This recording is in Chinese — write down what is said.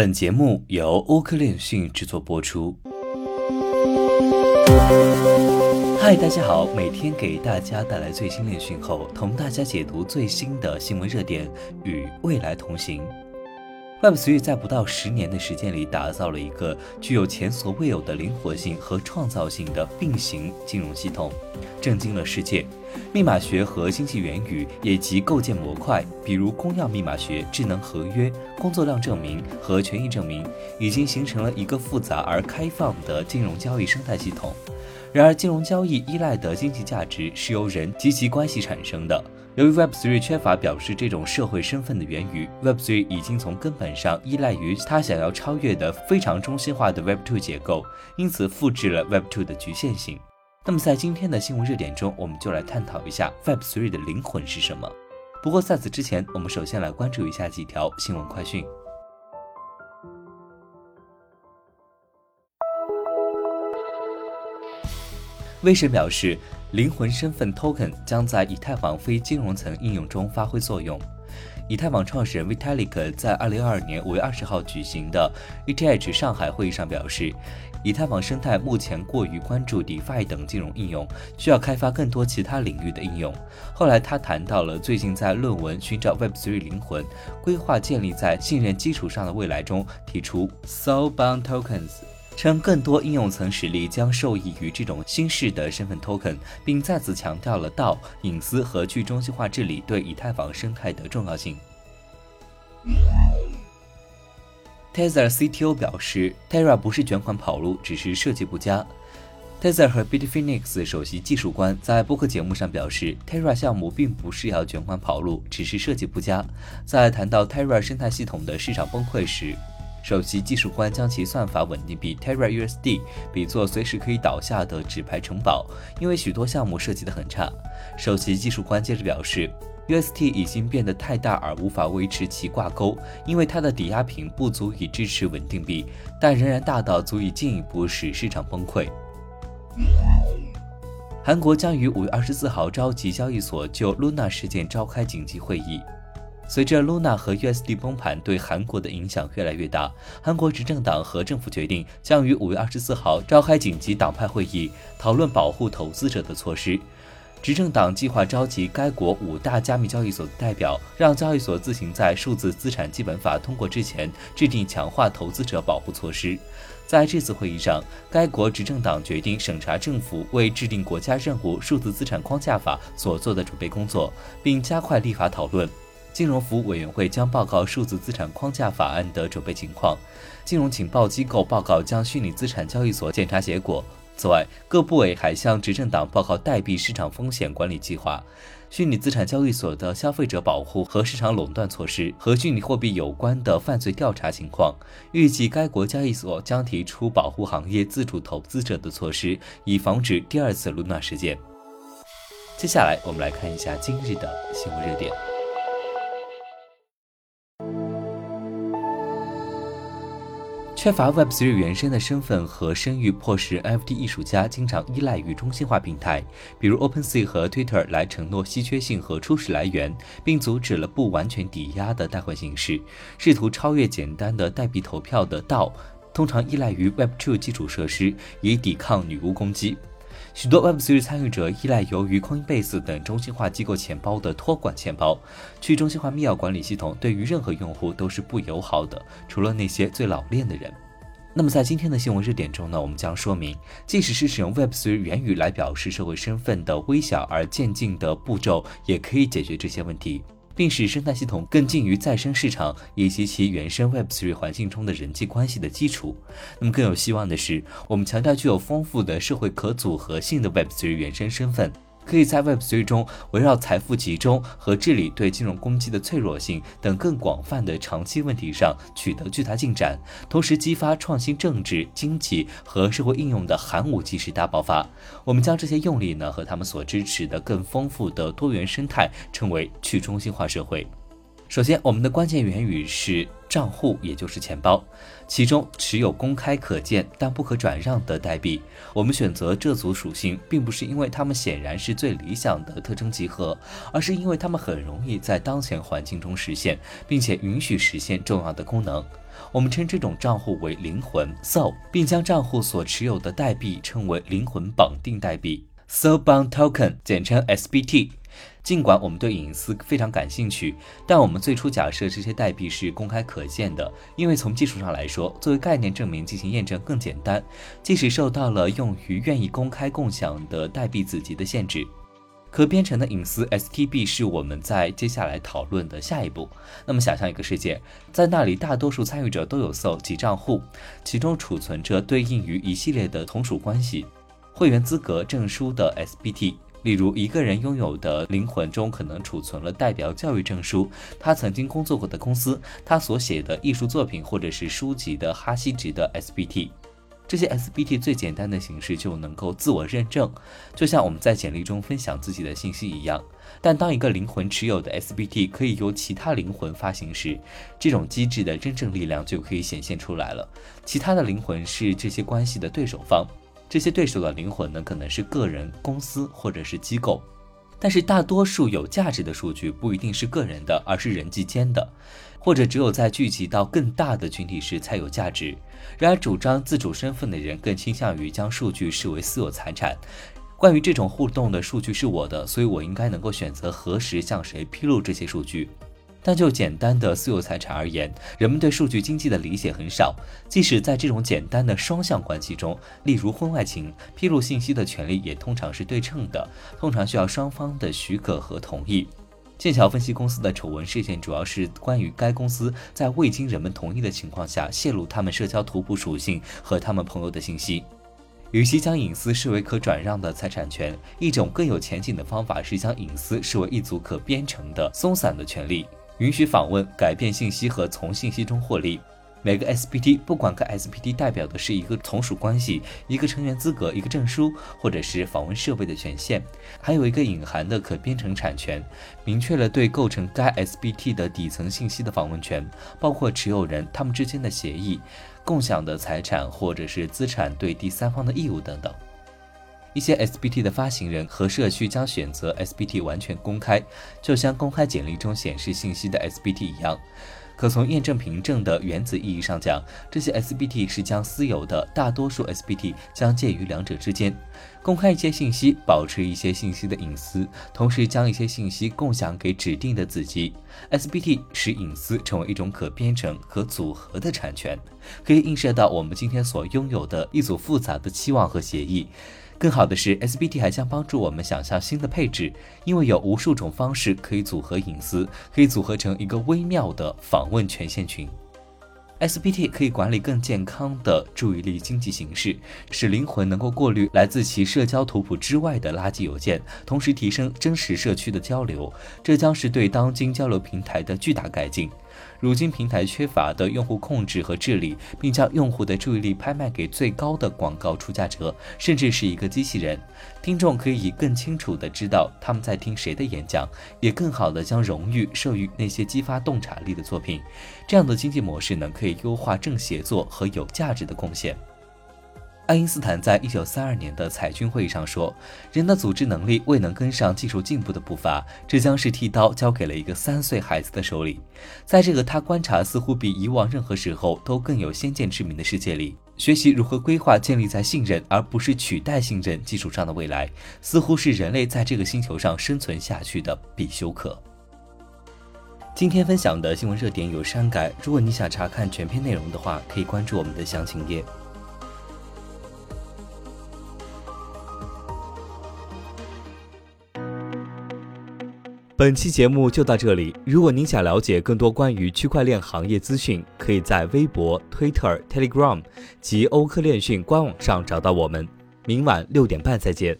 本节目由欧科链讯制作播出。嗨，大家好，每天给大家带来最新链讯后，同大家解读最新的新闻热点，与未来同行。Web3 在不到十年的时间里，打造了一个具有前所未有的灵活性和创造性的并行金融系统，震惊了世界。密码学和经济元宇以及构建模块，比如公钥密码学、智能合约、工作量证明和权益证明，已经形成了一个复杂而开放的金融交易生态系统。然而，金融交易依赖的经济价值是由人及其关系产生的。由于 Web3 缺乏表示这种社会身份的元宇，Web3 已经从根本上依赖于它想要超越的非常中心化的 Web2 结构，因此复制了 Web2 的局限性。那么，在今天的新闻热点中，我们就来探讨一下 Web3 的灵魂是什么。不过，在此之前，我们首先来关注一下几条新闻快讯。威神表示，灵魂身份 Token 将在以太坊非金融层应用中发挥作用。以太坊创始人 Vitalik 在2022年5月20号举行的 ETH 上海会议上表示，以太坊生态目前过于关注 DeFi 等金融应用，需要开发更多其他领域的应用。后来他谈到了最近在论文《寻找 Web3 灵魂：规划建立在信任基础上的未来》中提出 Soulbound Tokens。称更多应用层实力将受益于这种新式的身份 token，并再次强调了道隐私和去中心化治理对以太坊生态的重要性。Tether CTO 表示，Terra 不是卷款跑路，只是设计不佳。Tether 和 Bitfinex 首席技术官在播客节目上表示，Terra 项目并不是要卷款跑路，只是设计不佳。在谈到 Terra 生态系统的市场崩溃时，首席技术官将其算法稳定币 Terra USD 比作随时可以倒下的纸牌城堡，因为许多项目设计得很差。首席技术官接着表示，UST 已经变得太大而无法维持其挂钩，因为它的抵押品不足以支持稳定币，但仍然大到足以进一步使市场崩溃。韩国将于五月二十四号召集交易所就 Luna 事件召开紧急会议。随着 Luna 和 USD 崩盘对韩国的影响越来越大，韩国执政党和政府决定将于五月二十四号召开紧急党派会议，讨论保护投资者的措施。执政党计划召集该国五大加密交易所的代表，让交易所自行在数字资产基本法通过之前制定强化投资者保护措施。在这次会议上，该国执政党决定审查政府为制定国家任务数字资产框架法所做的准备工作，并加快立法讨论。金融服务委员会将报告数字资产框架法案的准备情况。金融情报机构报告将虚拟资产交易所检查结果。此外，各部委还向执政党报告代币市场风险管理计划、虚拟资产交易所的消费者保护和市场垄断措施和虚拟货币有关的犯罪调查情况。预计该国交易所将提出保护行业自主投资者的措施，以防止第二次 Luna 事件。接下来，我们来看一下今日的新闻热点。缺乏 Web3 原生的身份和声誉，迫使 NFT 艺术家经常依赖于中心化平台，比如 OpenSea 和 Twitter 来承诺稀缺性和初始来源，并阻止了不完全抵押的贷款形式。试图超越简单的代币投票的道，通常依赖于 Web2 基础设施，以抵抗女巫攻击。许多 Web3 参与者依赖由于 Coinbase 等中心化机构钱包的托管钱包。去中心化密钥管理系统对于任何用户都是不友好的，除了那些最老练的人。那么在今天的新闻热点中呢，我们将说明，即使是使用 Web3 元语来表示社会身份的微小而渐进的步骤，也可以解决这些问题。并使生态系统更近于再生市场以及其原生 Web3 环境中的人际关系的基础。那么更有希望的是，我们强调具有丰富的社会可组合性的 Web3 原生身份。可以在 Web3 中围绕财富集中和治理对金融攻击的脆弱性等更广泛的长期问题上取得巨大进展，同时激发创新政治、经济和社会应用的寒武纪时大爆发。我们将这些用力呢和他们所支持的更丰富的多元生态称为去中心化社会。首先，我们的关键元语是账户，也就是钱包，其中持有公开可见但不可转让的代币。我们选择这组属性，并不是因为它们显然是最理想的特征集合，而是因为它们很容易在当前环境中实现，并且允许实现重要的功能。我们称这种账户为灵魂 ”，so，并将账户所持有的代币称为灵魂绑定代币 ”，so bound token），简称 SBT。尽管我们对隐私非常感兴趣，但我们最初假设这些代币是公开可见的，因为从技术上来说，作为概念证明进行验证更简单，即使受到了用于愿意公开共享的代币子集的限制。可编程的隐私 STB 是我们在接下来讨论的下一步。那么，想象一个世界，在那里大多数参与者都有 SOL 及账户，其中储存着对应于一系列的同属关系、会员资格证书的 SBT。例如，一个人拥有的灵魂中可能储存了代表教育证书、他曾经工作过的公司、他所写的艺术作品或者是书籍的哈希值的 SBT。这些 SBT 最简单的形式就能够自我认证，就像我们在简历中分享自己的信息一样。但当一个灵魂持有的 SBT 可以由其他灵魂发行时，这种机制的真正力量就可以显现出来了。其他的灵魂是这些关系的对手方。这些对手的灵魂呢，可能是个人、公司或者是机构，但是大多数有价值的数据不一定是个人的，而是人际间的，或者只有在聚集到更大的群体时才有价值。然而，主张自主身份的人更倾向于将数据视为私有财产。关于这种互动的数据是我的，所以我应该能够选择何时向谁披露这些数据。但就简单的私有财产而言，人们对数据经济的理解很少。即使在这种简单的双向关系中，例如婚外情，披露信息的权利也通常是对称的，通常需要双方的许可和同意。剑桥分析公司的丑闻事件主要是关于该公司在未经人们同意的情况下泄露他们社交图谱属性和他们朋友的信息。与其将隐私视为可转让的财产权，一种更有前景的方法是将隐私视为一组可编程的松散的权利。允许访问、改变信息和从信息中获利。每个 SPT，不管该 SPT 代表的是一个从属关系、一个成员资格、一个证书，或者是访问设备的权限，还有一个隐含的可编程产权，明确了对构成该 SPT 的底层信息的访问权，包括持有人他们之间的协议、共享的财产或者是资产对第三方的义务等等。一些 SBT 的发行人和社区将选择 SBT 完全公开，就像公开简历中显示信息的 SBT 一样。可从验证凭证的原子意义上讲，这些 SBT 是将私有的，大多数 SBT 将介于两者之间，公开一些信息，保持一些信息的隐私，同时将一些信息共享给指定的子集。SBT 使隐私成为一种可编程、可组合的产权，可以映射到我们今天所拥有的一组复杂的期望和协议。更好的是，SBT 还将帮助我们想象新的配置，因为有无数种方式可以组合隐私，可以组合成一个微妙的访问权限群。SBT 可以管理更健康的注意力经济形式，使灵魂能够过滤来自其社交图谱之外的垃圾邮件，同时提升真实社区的交流。这将是对当今交流平台的巨大改进。如今平台缺乏的用户控制和治理，并将用户的注意力拍卖给最高的广告出价者，甚至是一个机器人。听众可以更清楚地知道他们在听谁的演讲，也更好地将荣誉授予那些激发洞察力的作品。这样的经济模式呢，可以优化正写作和有价值的贡献。爱因斯坦在一九三二年的裁军会议上说：“人的组织能力未能跟上技术进步的步伐，这将是剃刀交给了一个三岁孩子的手里。”在这个他观察似乎比以往任何时候都更有先见之明的世界里，学习如何规划建立在信任而不是取代信任基础上的未来，似乎是人类在这个星球上生存下去的必修课。今天分享的新闻热点有删改，如果你想查看全篇内容的话，可以关注我们的详情页。本期节目就到这里。如果您想了解更多关于区块链行业资讯，可以在微博、Twitter、Telegram 及欧科链讯官网上找到我们。明晚六点半再见。